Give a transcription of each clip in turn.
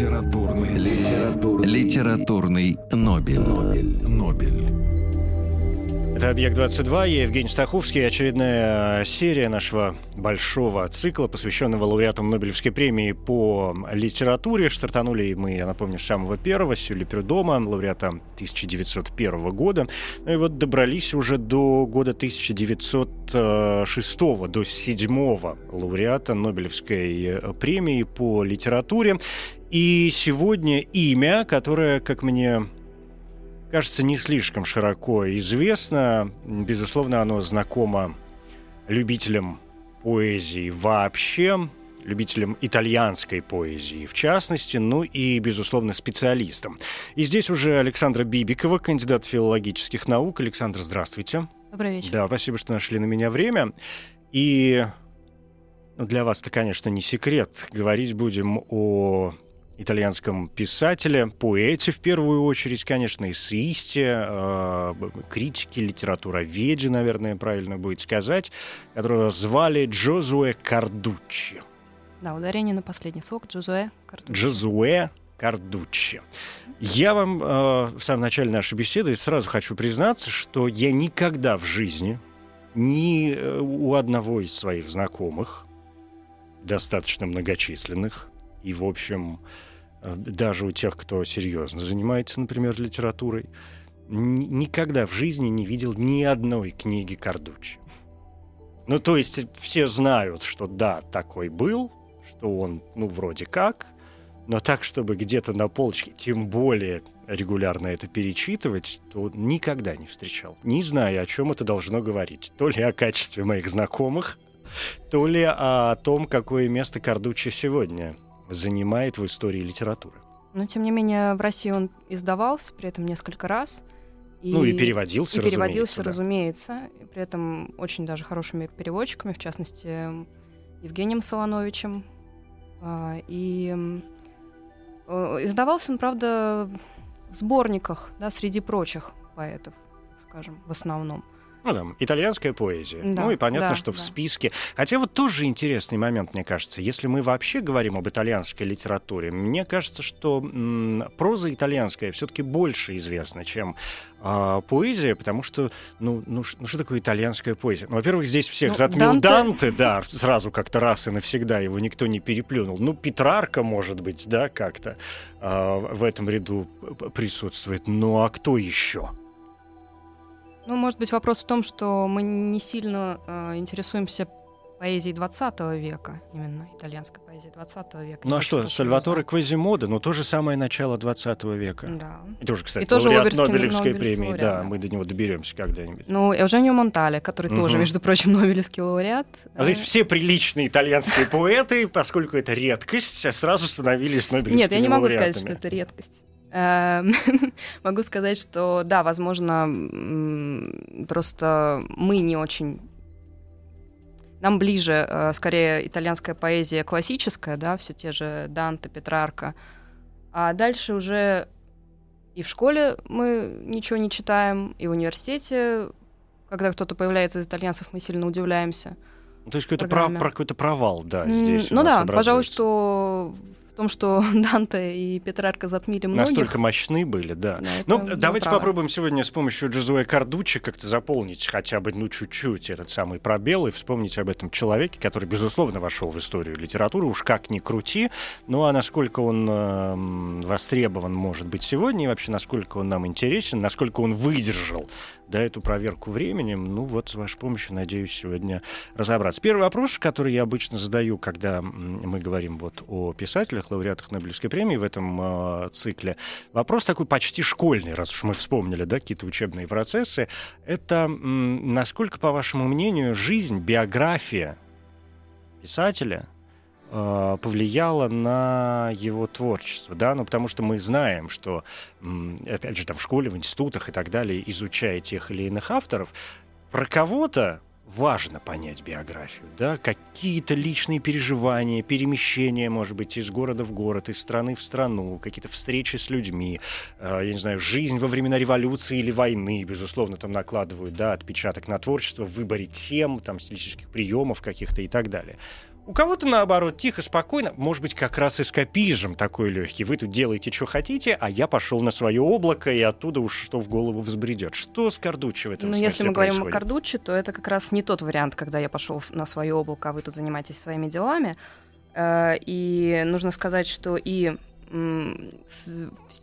Литературный, литературный, Литературный Нобель. Нобель. Нобель. Это «Объект-22», я Евгений Стаховский. Очередная серия нашего большого цикла, посвященного лауреатам Нобелевской премии по литературе. Стартанули мы, я напомню, с самого первого, с Сюли Прюдома, лауреата 1901 года. Ну и вот добрались уже до года 1906, до седьмого лауреата Нобелевской премии по литературе. И сегодня имя, которое, как мне кажется, не слишком широко известно. Безусловно, оно знакомо любителям поэзии вообще, любителям итальянской поэзии в частности, ну и, безусловно, специалистам. И здесь уже Александра Бибикова, кандидат филологических наук. Александр, здравствуйте. Добрый вечер. Да, спасибо, что нашли на меня время. И ну, для вас это, конечно, не секрет. Говорить будем о итальянском писателе, поэте в первую очередь, конечно, эссеисте, э, критике, литературоведе, наверное, правильно будет сказать, которого звали Джозуэ Кардуччи. Да, ударение на последний слог. Джозуэ Кардуччи. Джозуэ Кардуччи. Я вам э, в самом начале нашей беседы сразу хочу признаться, что я никогда в жизни ни э, у одного из своих знакомых, достаточно многочисленных, и, в общем, Э, даже у тех, кто серьезно занимается, например, литературой, никогда в жизни не видел ни одной книги Кардучи. Ну, то есть все знают, что да, такой был, что он, ну, вроде как, но так, чтобы где-то на полочке, тем более регулярно это перечитывать, то никогда не встречал. Не знаю, о чем это должно говорить. То ли о качестве моих знакомых, то ли о том, какое место Кардучи сегодня занимает в истории литературы. Но, тем не менее, в России он издавался, при этом несколько раз. И, ну и переводился, и переводился, разумеется. разумеется. При этом очень даже хорошими переводчиками, в частности, Евгением Солоновичем. А, и э, издавался он, правда, в сборниках, да, среди прочих поэтов, скажем, в основном. Ну, там, итальянская поэзия. Да, ну, и понятно, да, что да. в списке... Хотя вот тоже интересный момент, мне кажется. Если мы вообще говорим об итальянской литературе, мне кажется, что м- проза итальянская все-таки больше известна, чем а, поэзия, потому что, ну, ну, ш- ну, что такое итальянская поэзия? Ну, во-первых, здесь всех Ну, затмил Данте- Данте, да, сразу как-то раз и навсегда его никто не переплюнул. Ну, Петрарка, может быть, да, как-то а, в этом ряду присутствует. Ну, а кто еще? Ну, может быть, вопрос в том, что мы не сильно э, интересуемся поэзией 20 века, именно итальянской поэзией 20 века. Ну, а что, Сальваторе. Квазимода, ну, то же самое начало 20 века. Да. И тоже, кстати, И тоже лауреат Нобелевской премии. лауреат, да, да. мы до него доберемся когда-нибудь. Ну, Эуженио Монтале, который тоже, Мгм. между прочим, Нобелевский лауреат. А здесь все приличные итальянские поэты, поскольку это редкость, сразу становились Нобелевскими Нет, я не могу сказать, лауреатами. что это редкость. Эм, Могу сказать, что да, возможно, просто мы не очень... Нам ближе, э, скорее, итальянская поэзия классическая, да, все те же Данте, Петрарка. А дальше уже и в школе мы ничего не читаем, и в университете, когда кто-то появляется из итальянцев, мы сильно удивляемся. Ну, То есть какой-то, прав- про какой-то провал, да, здесь у ну да, пожалуй, что в том, что Данте и Петрарка затмили многих. Настолько мощны были, да. Да, Ну, давайте правы. попробуем сегодня с помощью Джозуэ Кардучи как-то заполнить хотя бы, ну, чуть-чуть этот самый пробел и вспомнить об этом человеке, который, безусловно, вошел в историю литературы, уж как ни крути. Ну, а насколько он эм, востребован, может быть, сегодня, и вообще, насколько он нам интересен, насколько он выдержал да, эту проверку временем, ну, вот с вашей помощью, надеюсь, сегодня разобраться. Первый вопрос, который я обычно задаю, когда мы говорим вот о писателях, лауреатах Нобелевской премии в этом э, цикле, вопрос такой почти школьный, раз уж мы вспомнили, да, какие-то учебные процессы, это насколько, по вашему мнению, жизнь, биография писателя повлияло на его творчество, да, ну потому что мы знаем, что, опять же, там в школе, в институтах и так далее, изучая тех или иных авторов, про кого-то важно понять биографию, да, какие-то личные переживания, перемещения, может быть, из города в город, из страны в страну, какие-то встречи с людьми, э, я не знаю, жизнь во времена революции или войны, безусловно, там накладывают, да, отпечаток на творчество в выборе тем, там, стилистических приемов каких-то и так далее. У кого-то, наоборот, тихо, спокойно, может быть, как раз эскапизм такой легкий. Вы тут делаете, что хотите, а я пошел на свое облако, и оттуда уж что в голову взбредет. Что с Кардучи в этом Ну, если мы происходит? говорим о Кардучи, то это как раз не тот вариант, когда я пошел на свое облако, а вы тут занимаетесь своими делами. Э, И нужно сказать, что и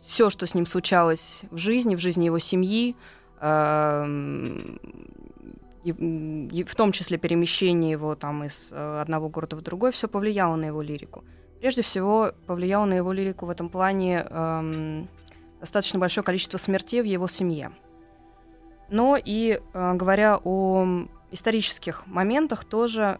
все, что с ним случалось в жизни, в жизни его семьи, эм, и, и в том числе перемещение его там из э, одного города в другой, все повлияло на его лирику. Прежде всего, повлияло на его лирику в этом плане эм, достаточно большое количество смертей в его семье. Но и э, говоря о исторических моментах, тоже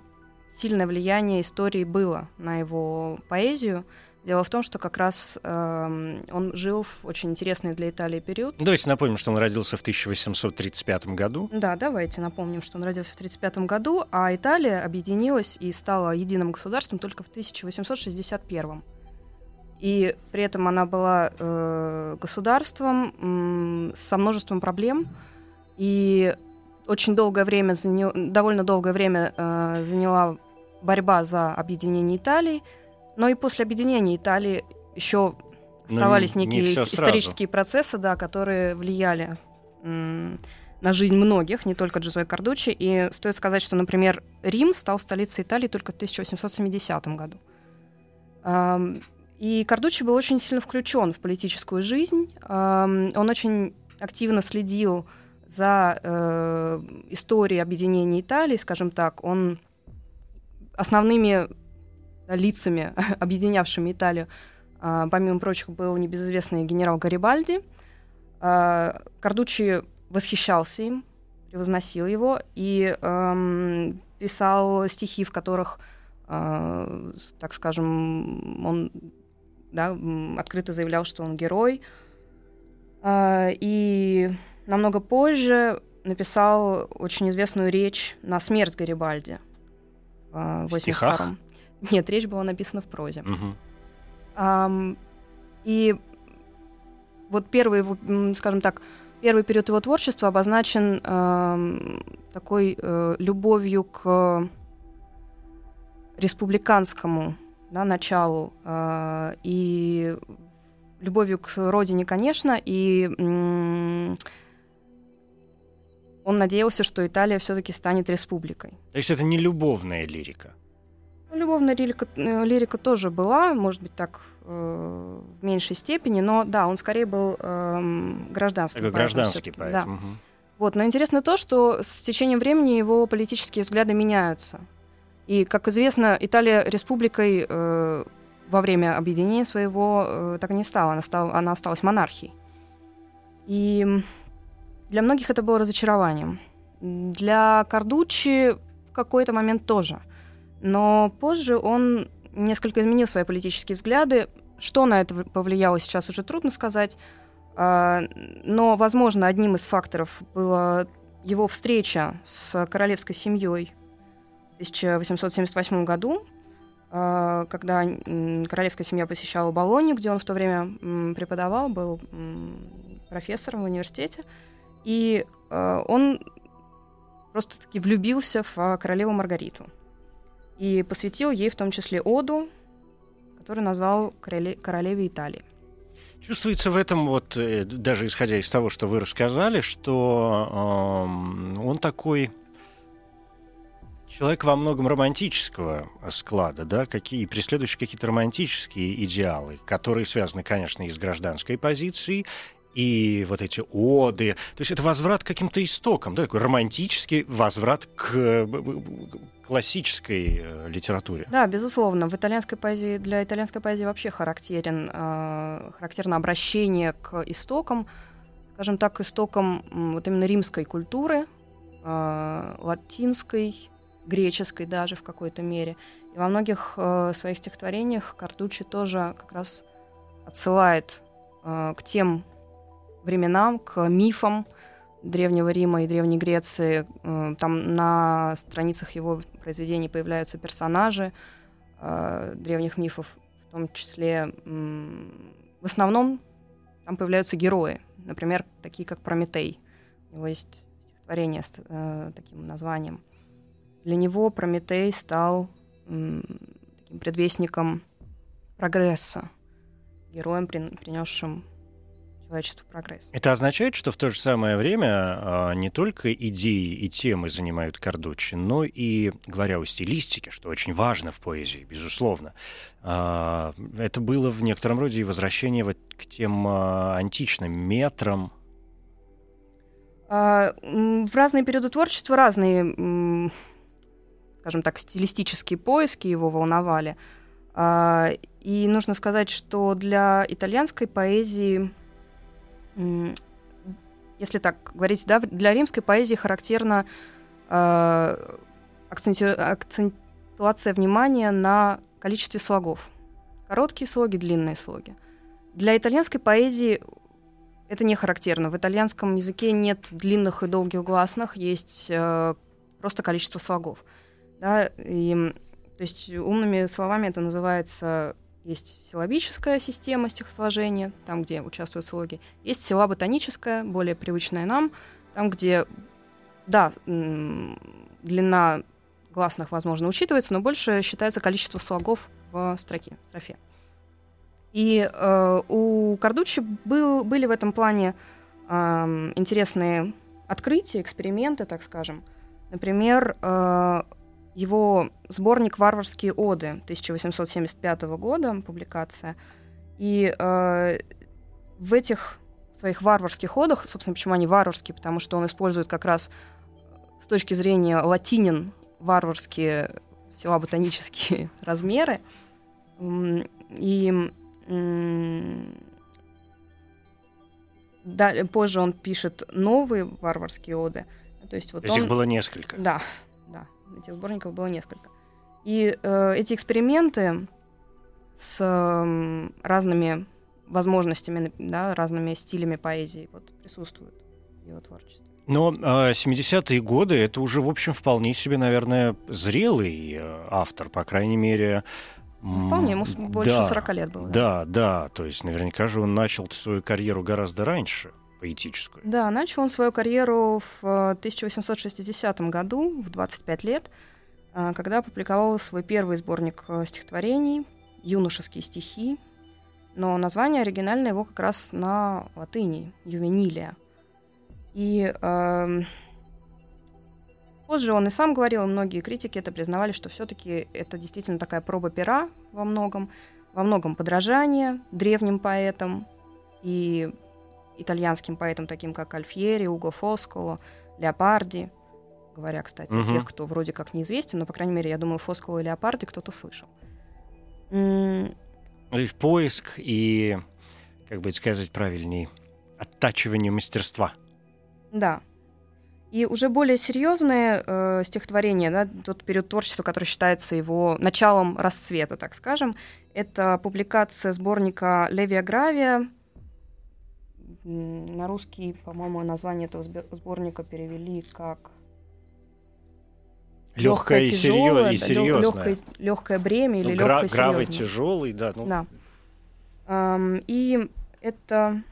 сильное влияние истории было на его поэзию. Дело в том, что как раз э, он жил в очень интересный для Италии период. Давайте напомним, что он родился в 1835 году. Да, давайте напомним, что он родился в 1935 году, а Италия объединилась и стала единым государством только в 1861. И при этом она была э, государством м, со множеством проблем. И очень долгое время, заня... довольно долгое время э, заняла борьба за объединение Италии. Но и после объединения Италии еще оставались Ну, не некие всё ис- исторические процессы, да, которые влияли на жизнь многих, не только Джузой Кардучи. И стоит сказать, что, например, Рим стал столицей Италии только в 1870 году. И Кардучи был очень сильно включен в политическую жизнь. Он очень активно следил за э, историей объединения Италии, скажем так. Он основными лицами, объединявшими Италию, а, помимо прочих, был небезызвестный генерал Гарибальди. А, Кардучи восхищался им, превозносил его и эм, писал стихи, в которых, э, так скажем, он да, открыто заявлял, что он герой. А, и намного позже написал очень известную речь на смерть Гарибальди. а, В стихах? 82-м. Нет, речь была написана в прозе. Мгм. Ам, и вот первый, его, скажем так, первый период его творчества обозначен ам, такой э, любовью к республиканскому да, началу э, и любовью к родине, конечно, и м, он надеялся, что Италия все-таки станет республикой. То есть это не любовная лирика. Любовная лирика, э, лирика тоже была, может быть, так э, в меньшей степени, но да, он скорее был эм, гражданским. Такой поэтом гражданский поэт. Да. Мгм. Вот, но интересно то, что с течением времени его политические взгляды меняются. И, как известно, Италия республикой э, во время объединения своего э, так и не стала. Она, стала. она осталась монархией. И для многих это было разочарованием. Для Кардучи в какой-то момент тоже. Но позже он несколько изменил свои политические взгляды. Что на это повлияло, сейчас уже трудно сказать. А, Но, возможно, одним из факторов была его встреча с королевской семьей в 1878 году, а, когда королевская семья посещала Болонью, где он в то время преподавал, был профессором в университете. И а, он просто-таки влюбился в королеву Маргариту. И посвятил ей в том числе оду, которую назвал короле- королеве Италии. Чувствуется в этом, вот, э, даже исходя из того, что вы рассказали, что эм, он такой человек во многом романтического склада, да, какие, преследующий какие-то романтические идеалы, которые связаны, конечно, и с гражданской позицией, и вот эти оды. То есть это возврат к каким-то истокам, да, такой романтический возврат к э, классической э, литературе. Да, безусловно. В итальянской поэзии, для итальянской поэзии вообще характерен, э, характерно обращение к истокам, скажем так, истокам вот именно римской культуры, э, латинской, греческой даже в какой-то мере. И во многих э, своих стихотворениях Кардучи тоже как раз отсылает э, к тем временам, к мифам Древнего Рима и Древней Греции. Э, там на страницах его произведений появляются персонажи э, древних мифов, в том числе в основном там появляются герои, например, такие как Прометей. У него есть стихотворение с э, таким названием. Для него Прометей стал таким предвестником прогресса, героем, принесшим человечеству прогресс. Это означает, что в то же самое время а, не только идеи и темы занимают Кардучи, но и, говоря о стилистике, что очень важно в поэзии, безусловно, а, это было в некотором роде и возвращение вот к тем а, античным метрам. В разные периоды творчества разные, скажем так, стилистические поиски его волновали. И нужно сказать, что для итальянской поэзии если так говорить, да, для римской поэзии характерна э, акцентуация внимания на количестве слогов. Короткие слоги, длинные слоги. Для итальянской поэзии это не характерно. В итальянском языке нет длинных и долгих гласных, есть э, просто количество слогов. Да, и, то есть умными словами это называется есть силабическая система стихосложения, там, где участвуют слоги. Есть силаботоническая, более привычная нам, там, где, да, длина гласных, возможно, учитывается, но больше считается количество слогов в строке, в строфе. И э, у Кардучи был, были в этом плане э, интересные открытия, эксперименты, так скажем. Например, э, его сборник «Варварские оды» 1875 года, публикация. И э, в этих своих варварских одах, собственно, почему они варварские, потому что он использует как раз с точки зрения латинин варварские силаботонические размеры. И да, позже он пишет новые варварские оды. То есть вот То есть он, их было несколько. Да, Этих сборников было несколько. И э, эти эксперименты с э, разными возможностями, да, разными стилями поэзии вот, присутствуют в его творчестве. Но э, 70-е годы это уже, в общем, вполне себе, наверное, зрелый э, автор, по крайней мере. Вполне, ему больше да, 40 лет было. Да, да, да. То есть наверняка же он начал свою карьеру гораздо раньше поэтическую. Да, начал он свою карьеру в 1860 э, году, в 25 лет, э, когда опубликовал свой первый сборник э, стихотворений «Юношеские стихи», но название оригинальное его как раз на латыни «Ювенилия». И э, позже он и сам говорил, и многие критики это признавали, что все-таки это действительно такая проба пера во многом, во многом подражание древним поэтам и итальянским поэтам, таким как Альфьери, Уго Фосколо, Леопарди, говоря, кстати, угу. о тех, кто вроде как неизвестен, но, по крайней мере, я думаю, Фосколо и Леопарди кто-то слышал. И в поиск, и, как бы сказать правильнее, оттачивание мастерства. Да. И уже более серьезные э, стихотворения, да, тот период творчества, который считается его началом расцвета, так скажем, это публикация сборника Левия Гравия на русский, по-моему, название этого сборника перевели как легкое и, серьез, и серьезное. Легкое, легкое бремя или ну, гра- легкое Гравый тяжелый, да. Ну. да. Um, и это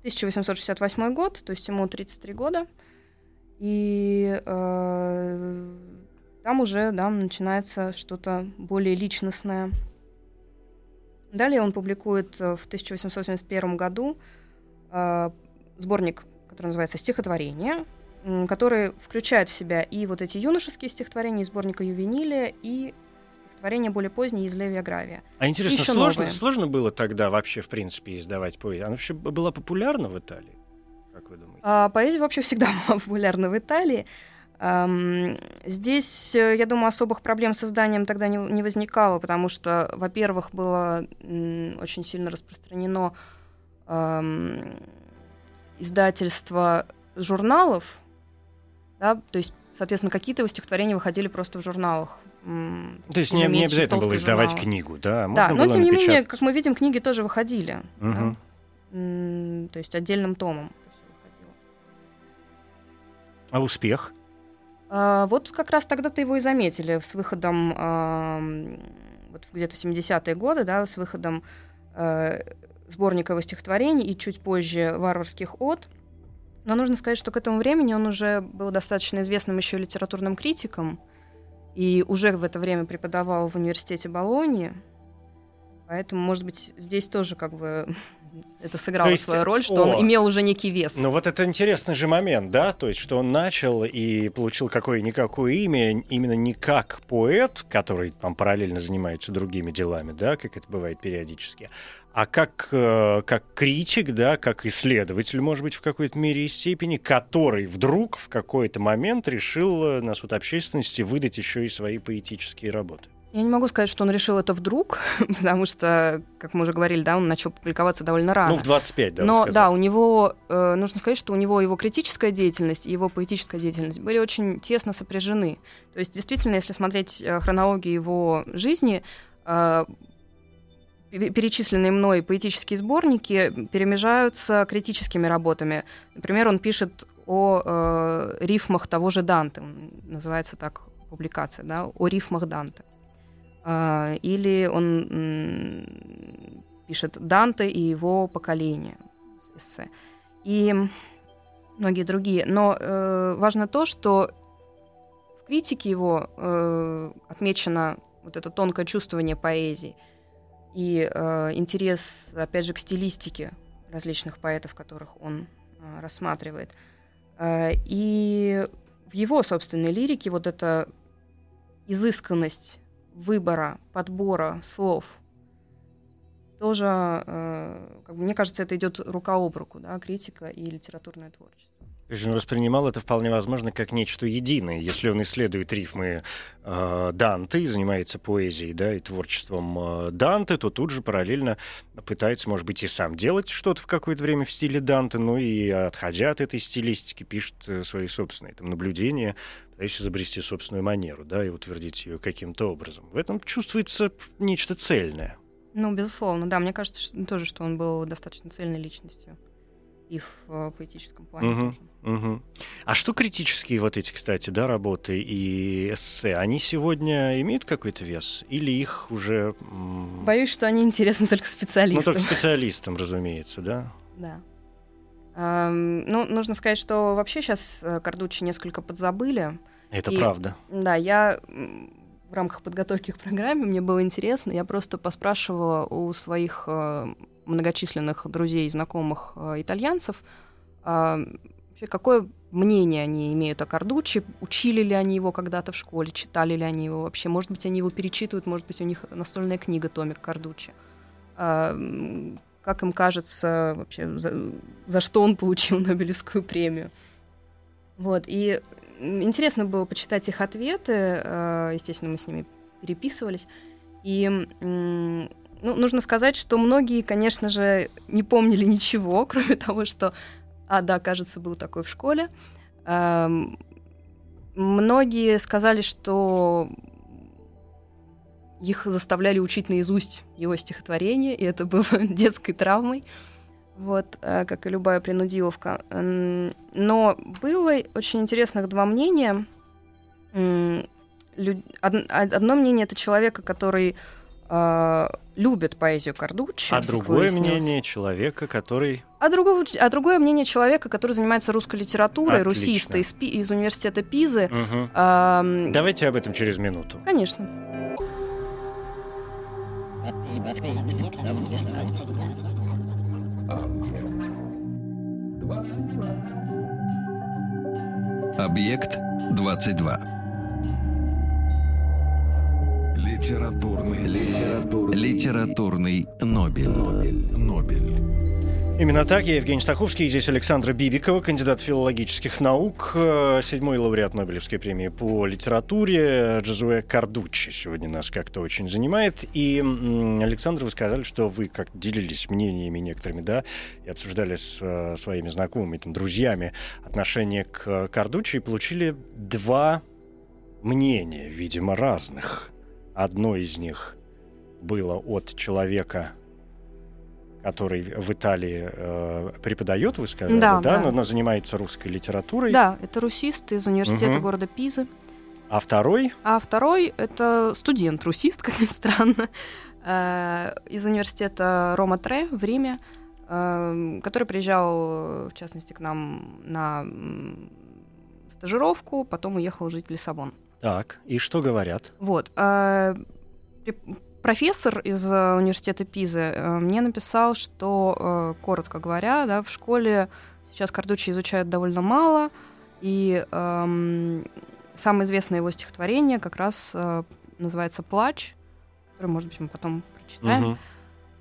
1868 год, то есть ему 33 года. И э, там уже да, начинается что-то более личностное. Далее он публикует в 1871 году э, сборник, который называется «Стихотворение», который включает в себя и вот эти юношеские стихотворения из сборника «Ювенилия», и стихотворения более поздние из Левия Гравия. А интересно, сложно, сложно было тогда вообще, в принципе, издавать поэзию? Она вообще была популярна в Италии? Как вы думаете? А, поэзия вообще всегда была популярна в Италии. Здесь, э, я думаю, особых проблем с изданием тогда не, не возникало, потому что, во-первых, было очень сильно распространено эм, издательства журналов, да, то есть, соответственно, какие-то его стихотворения выходили просто в журналах То есть не, не обязательно было издавать журнал. книгу, да? Да, можно но было тем не менее, как мы видим, книги тоже выходили. да. Мгм. М, То есть отдельным томом. А успех? А, Вот как раз тогда-то его и заметили с выходом, ам, вот где-то 70-е годы, да, с выходом э, сборника его стихотворений и чуть позже «Варварских от». Но нужно сказать, что к этому времени он уже был достаточно известным еще литературным критиком и уже в это время преподавал в университете Болонии. Поэтому, может быть, здесь тоже как бы это сыграло есть, свою роль, что о, он имел уже некий вес. Ну вот это интересный же момент, да, то есть что он начал и получил какое-никакое имя именно не как поэт, который там параллельно занимается другими делами, да, как это бывает периодически, а как, э, как критик, да, как исследователь, может быть, в какой-то мере и степени, который вдруг в какой-то момент решил э, на суд общественности выдать еще и свои поэтические работы. Я не могу сказать, что он решил это вдруг, потому что, как мы уже говорили, да, он начал публиковаться довольно рано. Ну, в 25, да, Но да, у него, э, нужно сказать, что у него его критическая деятельность и его поэтическая деятельность были очень тесно сопряжены. То есть, действительно, если смотреть э, хронологию его жизни, э, перечисленные мной поэтические сборники перемежаются критическими работами. Например, он пишет о э, рифмах того же Данте, называется так публикация, да, о рифмах Данте. А, или он м, пишет Данте и его поколение эссе. И многие другие. Но э, важно то, что в критике его э, отмечено вот это тонкое чувствование поэзии и э, интерес, опять же, к стилистике различных поэтов, которых он э, рассматривает. Э, и в его собственной лирике вот эта изысканность выбора, подбора слов тоже, э, как бы, мне кажется, это идет рука об руку, да, критика и литературное творчество. Он воспринимал это вполне возможно как нечто единое. Если он исследует рифмы э, Данте и занимается поэзией да, и творчеством э, Данте, то тут же параллельно пытается, может быть, и сам делать что-то в какое-то время в стиле Данте, ну и отходя от этой стилистики, пишет э, свои собственные там, наблюдения, пытаясь изобрести собственную манеру да, и утвердить ее каким-то образом. В этом чувствуется нечто цельное. Ну, безусловно, да. Мне кажется что- тоже, что он был достаточно цельной личностью. И в э, поэтическом плане Мгм. тоже. Мгм. А что критические вот эти, кстати, да, работы и эссе, они сегодня имеют какой-то вес? Или их уже... Боюсь, что они интересны только Ну, специалистам. только специалистам, разумеется, да? Да. Эм, ну, нужно сказать, что вообще сейчас Кардучи несколько подзабыли. Это И- правда. Да, я в рамках подготовки к программе, мне было интересно, я просто поспрашивала у своих э, многочисленных друзей и знакомых э, итальянцев, а, вообще, какое мнение они имеют о Кардучи, учили ли они его когда-то в школе, читали ли они его вообще, может быть, они его перечитывают, может быть, у них настольная книга томик Кардучи. А, м, как им кажется вообще, за, за что он получил Нобелевскую премию. Вот, и интересно было почитать их ответы, э, естественно, мы с ними переписывались, и ну, нужно сказать, что многие, конечно же, не помнили ничего, кроме того, что, а, да, кажется, был такой в школе. Эм, Многие сказали, что их заставляли учить наизусть его стихотворение, и это было детской травмой, вот, э, как и любая принудиловка. Но было очень интересных два мнения. Одно мнение это человека, который любит поэзию Кардуччи. А другое мнение человека, который... А, другого, а другое мнение человека, который занимается русской литературой, Отлично. русиста из, Пи- из университета Пизы. Мгм. Ам, Давайте об этом через минуту. Конечно. Объект 22. Литературный, литературный, Литературный Нобель. Нобель, Нобель. Именно так, я Евгений Стаховский, здесь Александра Бибикова, кандидат филологических наук, э, седьмой лауреат Нобелевской премии по литературе, Джозуэ Кардуччи сегодня нас как-то очень занимает. И, Александр, вы сказали, что вы как делились мнениями некоторыми, да, и обсуждали с э, своими знакомыми, там, друзьями отношение к Кардуччи и получили два мнения, видимо, разных. Одно из них было от человека, который в Италии э, преподает, вы сказали, Да, да, да. Но, но занимается русской литературой. Да, это русист из университета Мгм. города Пизы. А второй, А второй — это студент-русист, как ни странно, э, из университета Рома Тре в Риме, э, который приезжал, в частности, к нам на стажировку, потом уехал жить в Лиссабон. Так, и что говорят? Вот. при- Профессор из э, университета Пизы э, мне написал, что, э, коротко говоря, да, в школе сейчас Кардучи изучают довольно мало, и эм, самое известное его стихотворение как раз э, называется «Плач», который, может быть, мы потом прочитаем. Мгм.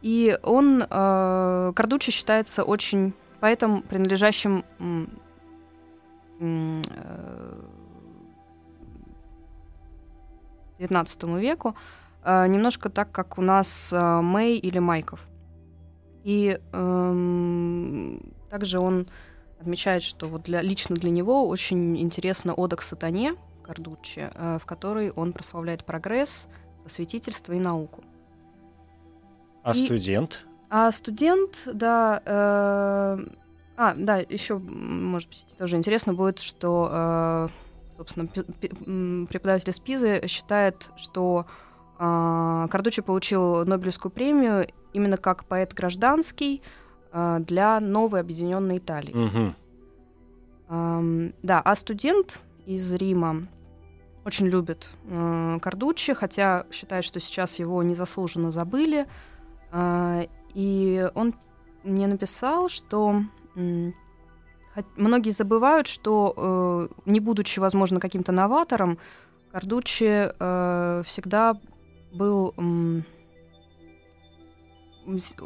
И он, э, Кардучи считается очень поэтом, принадлежащим э, 19 веку, э, немножко так, как у нас э, Мэй или Майков. И эм, также он отмечает, что вот для, лично для него очень интересна ода к сатане Кардуччи, э, в которой он прославляет прогресс, просветительство и науку. А И- студент? А студент, да, э, а, да, еще, может быть, тоже интересно будет, что, э, собственно, преподаватель из Пизы считает, что э, Кардуччи получил Нобелевскую премию именно как поэт гражданский э, для новой объединенной Италии. Мгм. Ам, да, а студент из Рима очень любит э, Кардуччи, хотя считает, что сейчас его незаслуженно забыли. А, и он мне написал, что многие забывают, что, э, не будучи, возможно, каким-то новатором, Кардуччи э, всегда был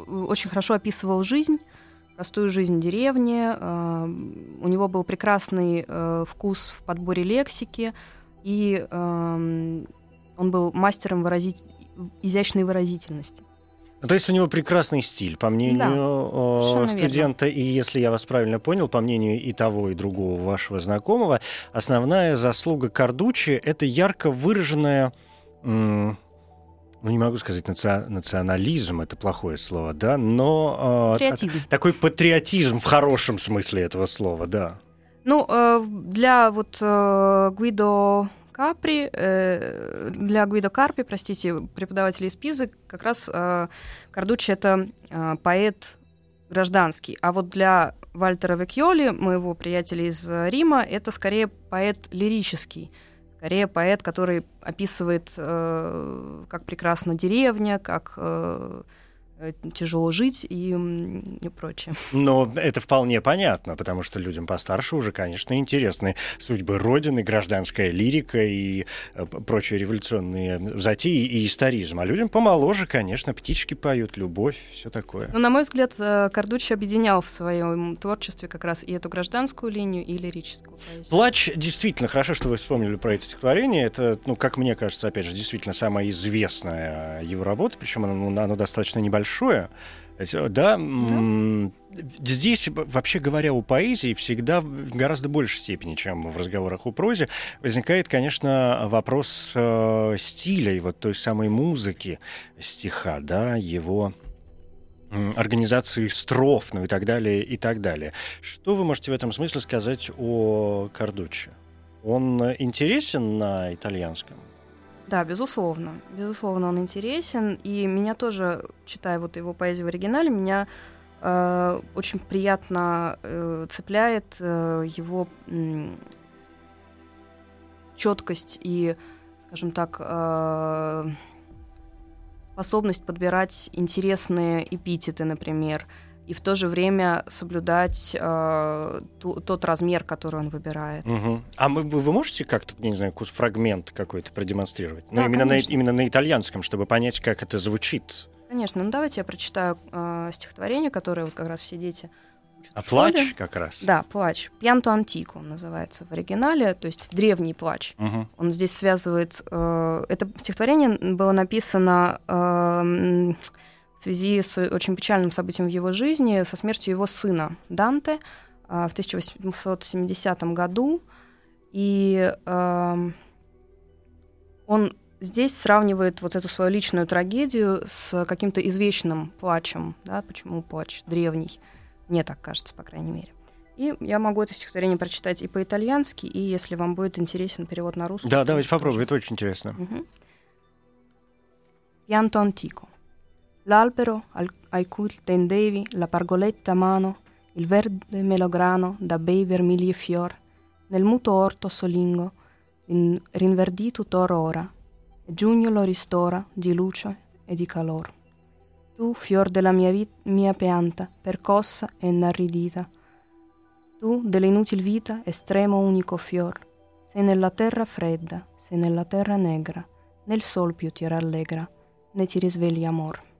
очень хорошо описывал жизнь, простую жизнь деревни. э, У него был прекрасный вкус в подборе лексики, и эм, он был мастером выразить изящной выразительности. Ну, То есть у него прекрасный стиль, по мнению Да, э, совершенно верно. студента, и если я вас правильно понял, по мнению и того, и другого вашего знакомого, основная заслуга Кардучи — это ярко выраженная, ну не могу сказать наци- национализм, это плохое слово, да, но э, Патриотизм. такой патриотизм в хорошем смысле этого слова, да. Ну, э, для вот э, Гуидо Капри, э, для Гуидо Карпи, простите, преподавателя из Пизы, как раз э, Кардуччи это э, поэт гражданский, а вот для Вальтера Векьоли, моего приятеля из э, Рима, это скорее поэт лирический, скорее поэт, который описывает, э, как прекрасна деревня, как э, тяжело жить и, и прочее. Но это вполне понятно, потому что людям постарше уже, конечно, интересны судьбы Родины, гражданская лирика и э, прочие революционные затеи и историзм. А людям помоложе, конечно, птички поют, любовь, все такое. Ну, на мой взгляд, э, Кардуччи объединял в своем творчестве как раз и эту гражданскую линию, и лирическую поэзию. Плач, действительно, хорошо, что вы вспомнили про это стихотворение. Это, ну, как мне кажется, опять же, действительно самая известная его работа, причем оно, ну, оно достаточно небольшое. Э, Да, м, здесь, вообще говоря, у поэзии всегда в гораздо большей степени, чем в разговорах о прозе, возникает, конечно, вопрос э, стиля и вот той самой музыки стиха, да, его организации строф, ну и так далее, и так далее. Что вы можете в этом смысле сказать о Кардуччи? Он интересен на итальянском? Да, безусловно. Безусловно, он интересен. И меня тоже, читая вот его поэзию в оригинале, меня э, очень приятно э, цепляет э, его четкость и, скажем так, э, способность подбирать интересные эпитеты, например, и в то же время соблюдать э, ту- тот размер, который он выбирает. Мгм. А мы, вы можете как-то, не знаю, кус фрагмент какой-то продемонстрировать? Ну, Да, именно, на, именно на итальянском, чтобы понять, как это звучит. Конечно, ну давайте я прочитаю э, стихотворение, которое вот как раз все дети А плач как раз? Да, плач. Пьянто антико он называется в оригинале, то есть древний плач. Мгм. Он здесь связывает... э, это стихотворение было написано э, в связи с очень печальным событием в его жизни, со смертью его сына Данте э, в 1870 году. И эм, Он здесь сравнивает вот эту свою личную трагедию с каким-то извечным плачем. Да? Почему плач древний? Мне так кажется, по крайней мере. И я могу это стихотворение прочитать и по-итальянски, и если вам будет интересен перевод на русский. Да, давайте попробуем, это очень интересно. Угу. Pianto antico. L'albero al, ai cui tendevi la pargoletta mano, il verde melograno da bei vermigli fior, nel muto orto solingo, in, rinverdito t'or ora, e giugno lo ristora di luce e di calor. Tu, fior della mia, vit- mia pianta, percossa e inarridita, tu, dell'inutil vita, estremo unico fior, sei nella terra fredda, sei nella terra negra, nel sol più ti rallegra, ne ti risvegli amor.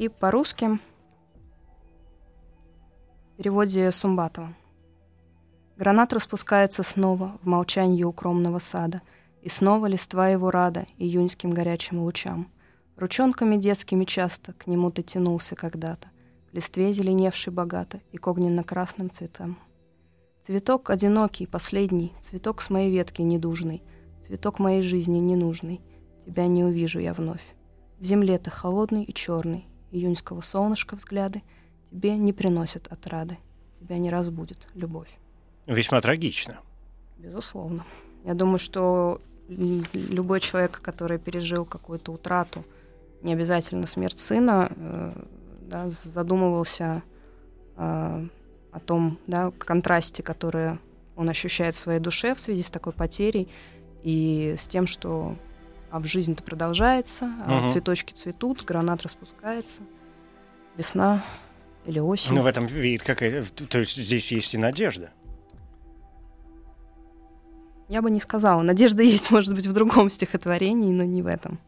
И по-русски в переводе Сумбатова. Гранат распускается снова в молчании укромного сада, и снова листва его рада июньским горячим лучам. Ручонками детскими часто к нему ты тянулся когда-то, к листве зеленевшей богато и к огненно-красным цветам. Цветок одинокий, последний, цветок с моей ветки недужный, цветок моей жизни ненужный, тебя не увижу я вновь. В земле ты холодный и черный, июньского солнышка взгляды тебе не приносят отрады, тебя не разбудит любовь. Весьма трагично. Безусловно. Я думаю, что любой человек, который пережил какую-то утрату, не обязательно смерть сына, э, да, задумывался э, о том да, контрасте, который он ощущает в своей душе в связи с такой потерей и с тем, что а в жизнь-то продолжается, а угу. цветочки цветут, гранат распускается, весна или осень. Ну, в этом вид какая то есть здесь есть и надежда. Я бы не сказала. Надежда есть, может быть, в другом стихотворении, но не в этом.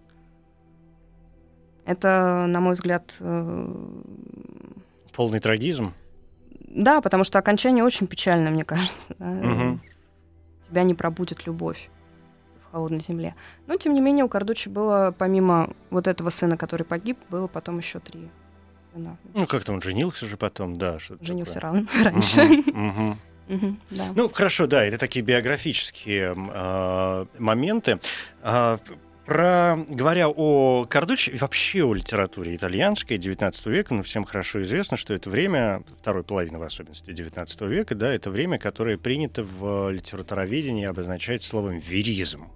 Это, на мой взгляд... Э, Полный трагизм? Да, потому что окончание очень печальное, мне кажется. Да? Угу. Тебя не пробудет любовь холодной земле. Но, тем не менее, у Кардучи было, помимо вот этого сына, который погиб, было потом еще три сына. Ну, как-то он женился же потом, да. Женился рано, раньше. Угу, угу. Угу, да. Ну, хорошо, да, это такие биографические э, моменты. Э, про, говоря о Кардучи вообще о литературе итальянской XIX века, ну, всем хорошо известно, что это время, второй половины в особенности XIX века, да, это время, которое принято в литературоведении обозначать словом «веризм».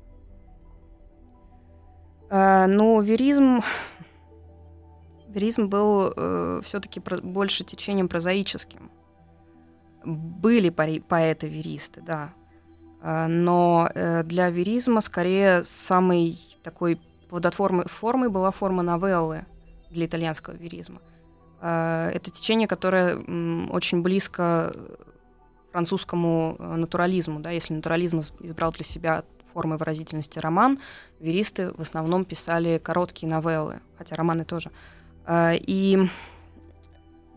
А, ну, веризм... Веризм был э, все-таки больше течением прозаическим были поэты-веристы, да. А, но э, для веризма скорее самой такой плодотворной формой была форма новеллы для итальянского веризма. Это течение, которое очень близко французскому э, натурализму. Да? Если натурализм избрал для себя формой выразительности роман, веристы в основном писали короткие новеллы, хотя романы тоже. А, и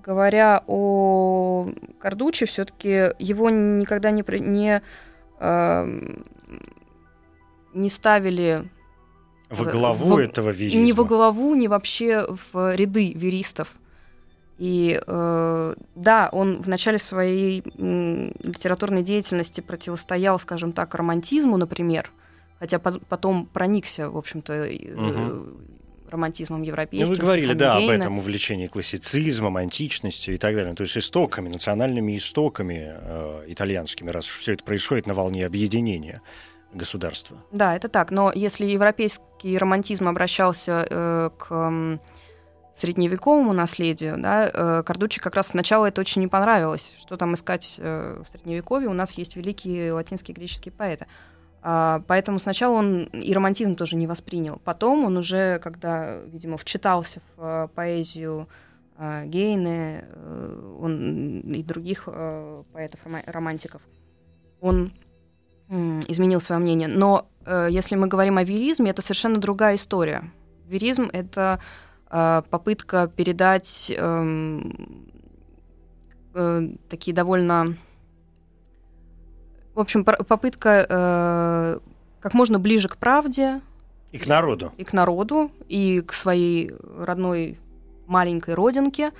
говоря о Кардуче, все-таки его никогда не, не, э, не ставили во главу в, этого веризма. Не во главу, не вообще в ряды веристов. И э, да, он в начале своей м, литературной деятельности противостоял, скажем так, романтизму, например, хотя по потом проникся, в общем-то, угу романтизмом европейским. Ну, вы говорили, да, об этом увлечении классицизмом, античностью и так далее. То есть истоками, национальными истоками э, итальянскими, раз все это происходит на волне объединения государства. Да, это так. Но если европейский романтизм обращался э, к э, средневековому наследию, да, э, Кардучи как раз сначала это очень не понравилось. Что там искать э, в средневековье? У нас есть великие латинские греческие поэты. А, поэтому сначала он и романтизм тоже не воспринял. Потом он уже, когда, видимо, вчитался в а, поэзию Гейне э, он, и других поэтов-романтиков, он изменил свое мнение. Но э, если мы говорим о веризме, это совершенно другая история. Веризм — это попытка передать эм, э, такие довольно в общем, попытка э, как можно ближе к правде. И к народу. И к народу, и к своей родной маленькой родинке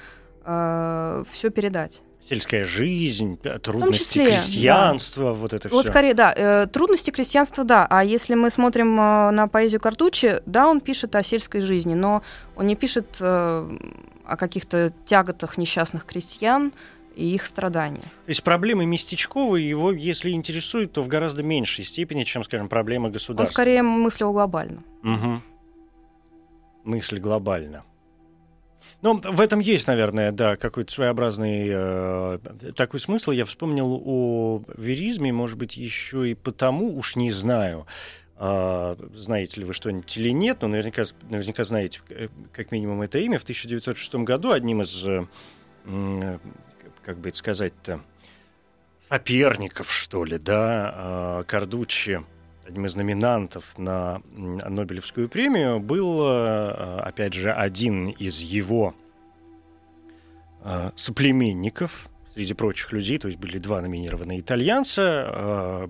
э, все передать. Сельская жизнь, трудности числе, крестьянства, вот это Вот все. скорее, да, э, трудности крестьянства, да. А если мы смотрим э, на поэзию Картучи, да, он пишет о сельской жизни, но он не пишет э, о каких-то тяготах несчастных крестьян и их страданиях. То есть проблемы местечковые его, если интересуют, то в гораздо меньшей степени, чем, скажем, проблемы Он государства. скорее мыслил глобально. Мгм. Мысль глобально. Ну, в этом есть, наверное, да, какой-то своеобразный э, такой смысл. Я вспомнил о веризме, может быть, еще и потому, уж не знаю, а, знаете ли вы что-нибудь или нет, но наверняка, наверняка знаете, э, как минимум, это имя. В 1906 году одним из, э, как бы это сказать-то, соперников, что ли, да, а, Кардуччи, одним из номинантов на Нобелевскую премию, был, э, опять же, один из его э, соплеменников, среди прочих людей, то есть были два номинированные итальянца, э,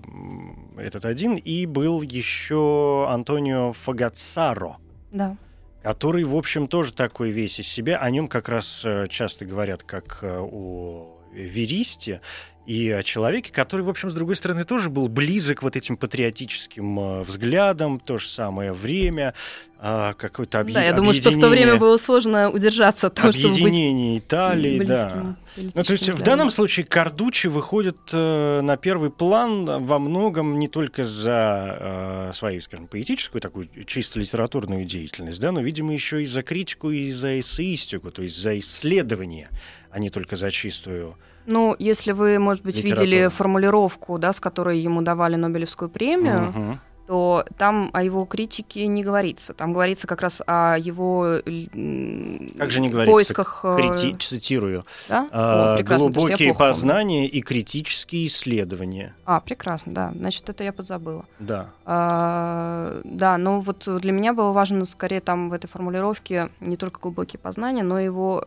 этот один, и был еще Антонио Фагацаро, Да. который, в общем, тоже такой весь из себя. О нем как раз часто говорят как о веристе и о человеке, который, в общем, с другой стороны, тоже был близок вот этим патриотическим э, взглядам, в то же самое время, а, какое-то объ... Да, я думаю, что в то время было сложно удержаться от того, чтобы быть объединение Италии, да. Ну, то есть в политическим данном случае Кардучи выходит э, на первый план во многом не только за э, свою, скажем, поэтическую, такую чисто литературную деятельность, да, но, видимо, еще и за критику и за эссеистику, то есть за исследование, а не только за чистую. Ну, если вы, может быть, Литература. видели формулировку, да, с которой ему давали Нобелевскую премию, Мгм. то там о его критике не говорится. Там говорится как раз о его Как же не говорится? поисках... э, Крити- цитирую. да? а, О, глубокие плохо помню. познания и критические исследования. А, прекрасно, да. Значит, это я подзабыла. Да. А, да, но вот для меня было важно скорее там в этой формулировке не только глубокие познания, но его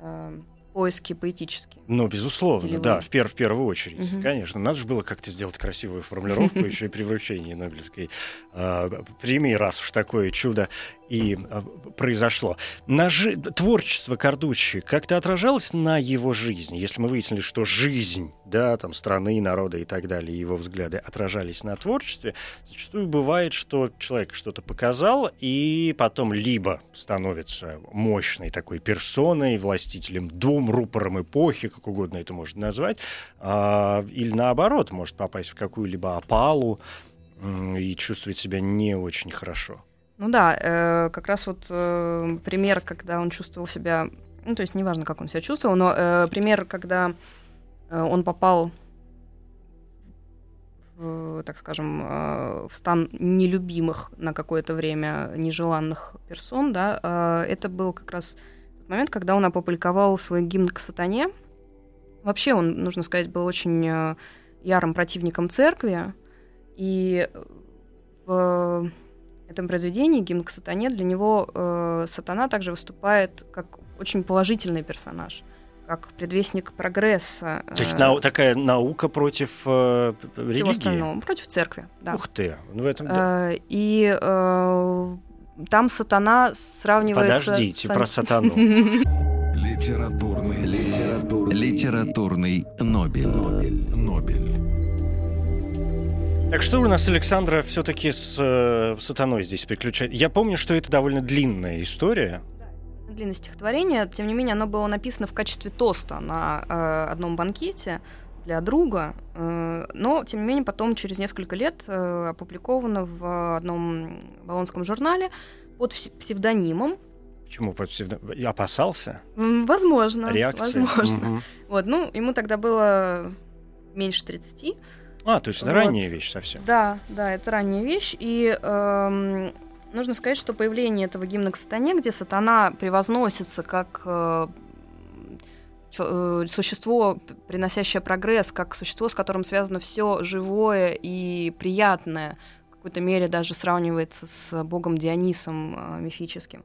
э, э, поиски поэтические. Ну, безусловно, Стилевые. да, в, пер- в первую очередь, Мгм. конечно. Надо же было как-то сделать красивую формулировку еще и при вручении Нобелевской э, премии, раз уж такое чудо и э, произошло. На жи- Творчество Кардуччи как-то отражалось на его жизни? Если мы выяснили, что жизнь, да, там, страны, народа и так далее, его взгляды отражались на творчестве, зачастую бывает, что человек что-то показал, и потом либо становится мощной такой персоной, властителем дум, рупором эпохи, как угодно это можно назвать, а, или наоборот, может попасть в какую-либо опалу и чувствовать себя не очень хорошо. Ну да, э, как раз вот э, пример, когда он чувствовал себя, ну то есть неважно, как он себя чувствовал, но э, пример, когда э, он попал, в, так скажем, э, в стан нелюбимых на какое-то время нежеланных персон, да, э, это был как раз момент, когда он опубликовал свой гимн к сатане. Вообще он, нужно сказать, был очень э, ярым противником церкви, и в этом произведении «Гимн к сатане» для него э, сатана также выступает как очень положительный персонаж, как предвестник прогресса. То есть э, нау- такая наука против э, п- всего религии? остального, против церкви, да. Ух ты! Ну, в этом, да. Э, и э, там сатана сравнивается... Подождите, с- про сатану. Литературный, литературный, Литературный Нобель. Нобель. Нобель. Так что у нас Александра все-таки с э, сатаной здесь приключает? Я помню, что это довольно длинная история. длинное стихотворение, тем не менее, оно было написано в качестве тоста на э, одном банкете для друга, э, но, тем не менее, потом, через несколько лет, э, опубликовано в одном болонском журнале под пс- псевдонимом. Почему? под псевдо- Я опасался? Возможно. Реакция? Возможно. Мгм. Вот, ну, ему тогда было меньше 30. А, то есть это Вот. ранняя вещь совсем. Да, да, это ранняя вещь. И эм, нужно сказать, что появление этого гимна к сатане, где сатана превозносится как э, существо, п- приносящее прогресс, как существо, с которым связано все живое и приятное, в какой-то мере даже сравнивается с богом Дионисом э, мифическим.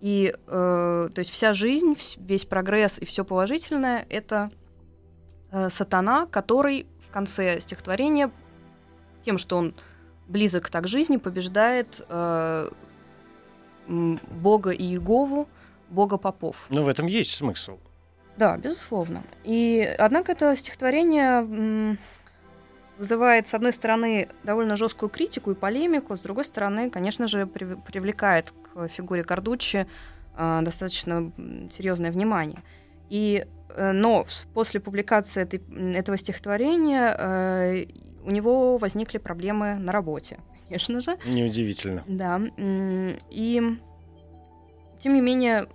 И э, то есть вся жизнь, весь прогресс и все положительное это э, сатана, который в конце стихотворения тем, что он близок так жизни, побеждает э, Бога Иегову, Бога попов. Ну, в этом есть смысл. Да, безусловно. И однако это стихотворение вызывает, с одной стороны, довольно жесткую критику и полемику, с другой стороны, конечно же, привлекает к фигуре Кардуччи э, достаточно серьезное внимание. И, э, но после публикации этой, этого стихотворения э, у него возникли проблемы на работе, конечно же. Неудивительно. Да. И, тем не менее,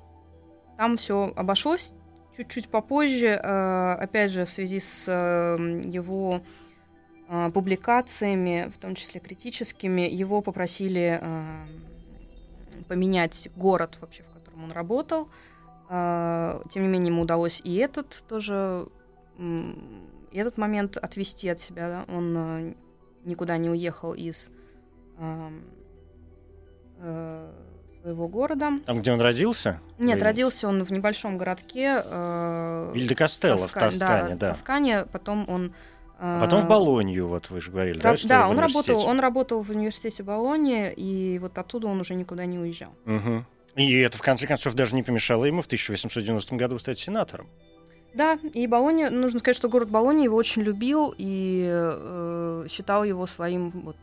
там все обошлось чуть-чуть попозже, э, опять же, в связи с э, его э, публикациями, в том числе критическими, его попросили поменять город вообще, в котором он работал. Тем не менее, ему удалось и этот тоже, и этот момент отвести от себя. Да? Он никуда не уехал из своего города. Там, где он родился? Нет, Или... родился он в небольшом городке. Э, Вильде Костелло в Тоскане, да. В Тоскане, потом он... Э, потом в Болонью, вот вы же говорили, Ра- да? Да, он работал, он работал в университете Болонии, и вот оттуда он уже никуда не уезжал. Угу. И это, в конце концов, даже не помешало ему в 1890 году стать сенатором. Да, и Болония, нужно сказать, что город Болония его очень любил и э, считал его своим вот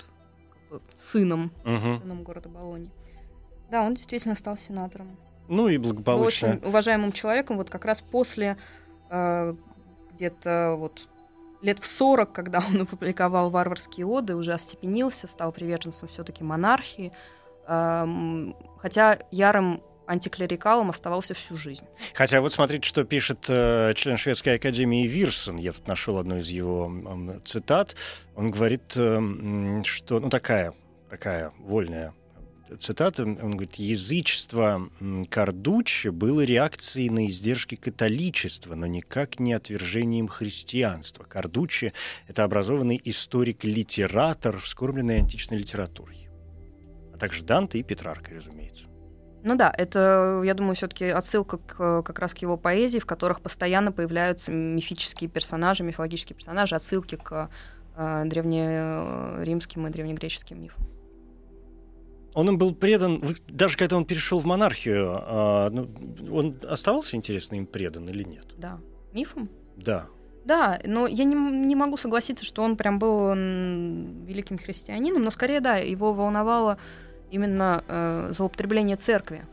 сыном, угу. сыном города Болония. Да, он действительно стал сенатором. Ну и благополучно. Был очень уважаемым человеком. Вот как раз после э, где-то вот лет в 40, когда он опубликовал «Варварские оды», уже остепенился, стал приверженцем все-таки монархии, э, хотя ярым антиклерикалом оставался всю жизнь. Хотя вот смотрите, что пишет э, член шведской академии Вирсон. Я тут нашел одну из его э, цитат. Он говорит, э, что ну такая такая вольная цитата, он говорит, язычество Кардуччи было реакцией на издержки католичества, но никак не отвержением христианства. Кардуччи — это образованный историк-литератор, вскормленный античной литературой. А также Данте и Петрарка, разумеется. Ну да, это, я думаю, все-таки отсылка к, как раз к его поэзии, в которых постоянно появляются мифические персонажи, мифологические персонажи, отсылки к э, древнеримским и древнегреческим мифам. Он им был предан, даже когда он перешел в монархию, а, ну, он оставался, интересно, им предан или нет? Да. Мифом? Да. Да, но я не, не могу согласиться, что он прям был великим христианином, но скорее, да, его волновало именно э, злоупотребление церкви.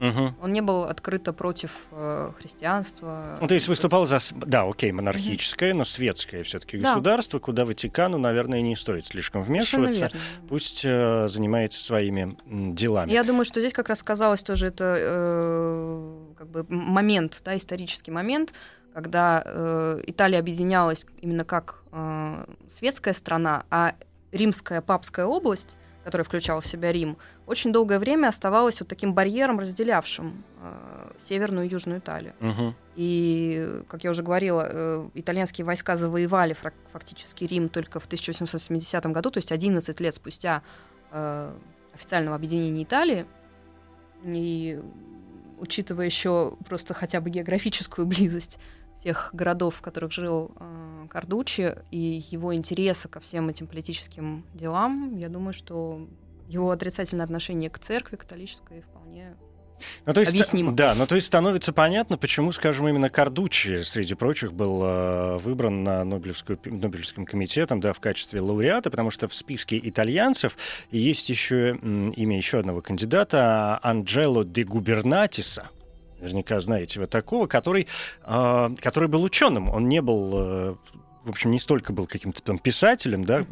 Угу. Он не был открыто против э, христианства. Ну, то есть выступал за, да, окей, монархическое, угу. но светское все-таки да. государство, куда Ватикану, наверное, не стоит слишком вмешиваться. Пусть э, занимается своими делами. Я думаю, что здесь как раз сказалось тоже это э, как бы момент, да, исторический момент, когда э, Италия объединялась именно как э, светская страна, а римская папская область которая включала в себя Рим, очень долгое время оставалась вот таким барьером, разделявшим э, Северную и Южную Италию. Угу. И, как я уже говорила, э, итальянские войска завоевали фактически Рим только в 1870 году, то есть 11 лет спустя э, официального объединения Италии. И учитывая еще просто хотя бы географическую близость тех городов, в которых жил э, Кардучи, и его интереса ко всем этим политическим делам, я думаю, что его отрицательное отношение к церкви католической вполне ну, то есть, Объяснимо. Да, но то есть становится понятно, почему, скажем, именно Кардучи, среди прочих, был э, выбран на Нобелевскую, Нобелевским комитетом да, в качестве лауреата, потому что в списке итальянцев есть еще имя еще одного кандидата, Анджело де Губернатиса, наверняка знаете вы такого, который, э, который был ученым. Он не был, э, в общем, не столько был каким-то там писателем, да,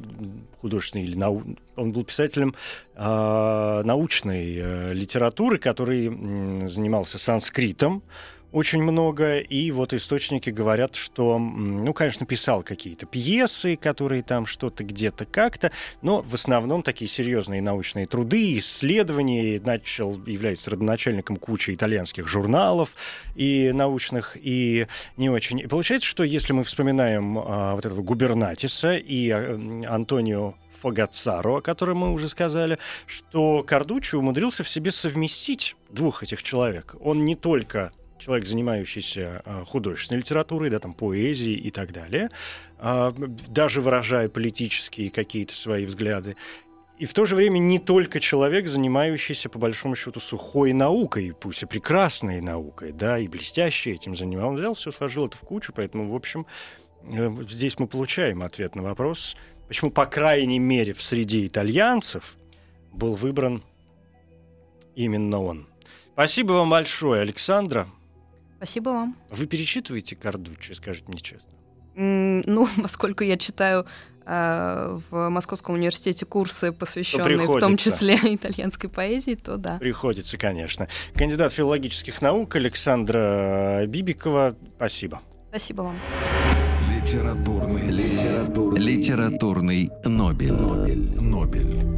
художественный или нау... он был писателем э, научной э, литературы, который э, занимался санскритом очень много, и вот источники говорят, что, ну, конечно, писал какие-то пьесы, которые там что-то где-то как-то, но в основном такие серьезные научные труды, исследования, начал является родоначальником кучи итальянских журналов и научных, и не очень. И получается, что если мы вспоминаем а, вот этого губернатиса и а, Антонио Фагацаро, о котором мы уже сказали, что Кардуччо умудрился в себе совместить двух этих человек. Он не только человек, занимающийся а, художественной литературой, да, там, поэзией и так далее, а, даже выражая политические какие-то свои взгляды. и в то же время не только человек, занимающийся, по большому счету, сухой наукой, пусть и прекрасной наукой, да, и блестящей этим занимался. Он взял, все сложил это в кучу, поэтому, в общем, э, здесь мы получаем ответ на вопрос, почему, по крайней мере, в среде итальянцев был выбран именно он. Спасибо вам большое, Александра. Спасибо вам. Вы перечитываете Кардучи, скажите мне честно? Ну, поскольку я читаю Э, в Московском университете курсы, посвященные в том числе итальянской поэзии, то да. Приходится, конечно. Кандидат филологических наук Александра Бибикова. Спасибо. Спасибо вам. Литературный, литературный, литературный Нобель. Нобель. Нобель.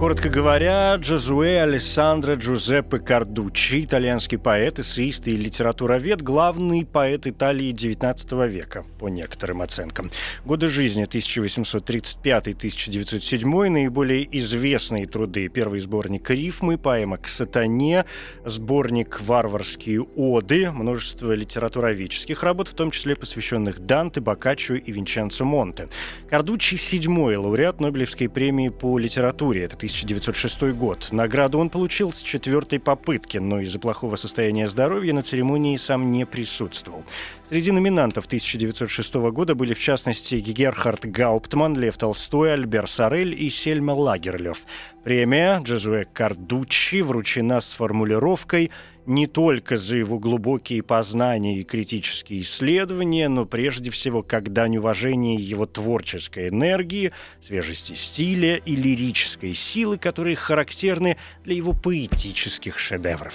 Коротко говоря, Джозуэ Алессандро Джузеппе Кардучи, итальянский поэт, эссеист и литературовед, главный поэт Италии XIX века, по некоторым оценкам. Годы жизни 1835-1907, наиболее известные труды. Первый сборник «Рифмы», поэма «К сатане», сборник «Варварские оды», множество литературоведческих работ, в том числе посвященных Данте, Боккаччо и Винченцо Монте. Кардучи – седьмой лауреат Нобелевской премии по литературе. Это 1906 год. Награду он получил с четвертой попытки, но из-за плохого состояния здоровья на церемонии сам не присутствовал. Среди номинантов 1906 года были, в частности, Герхард Гауптман, Лев Толстой, Альбер Сорель и Сельма Лагерлёв. Премия Джезуэ Кардучи вручена с формулировкой не только за его глубокие познания и критические исследования, но прежде всего как дань уважения его творческой энергии, свежести стиля и лирической силы, которые характерны для его поэтических шедевров.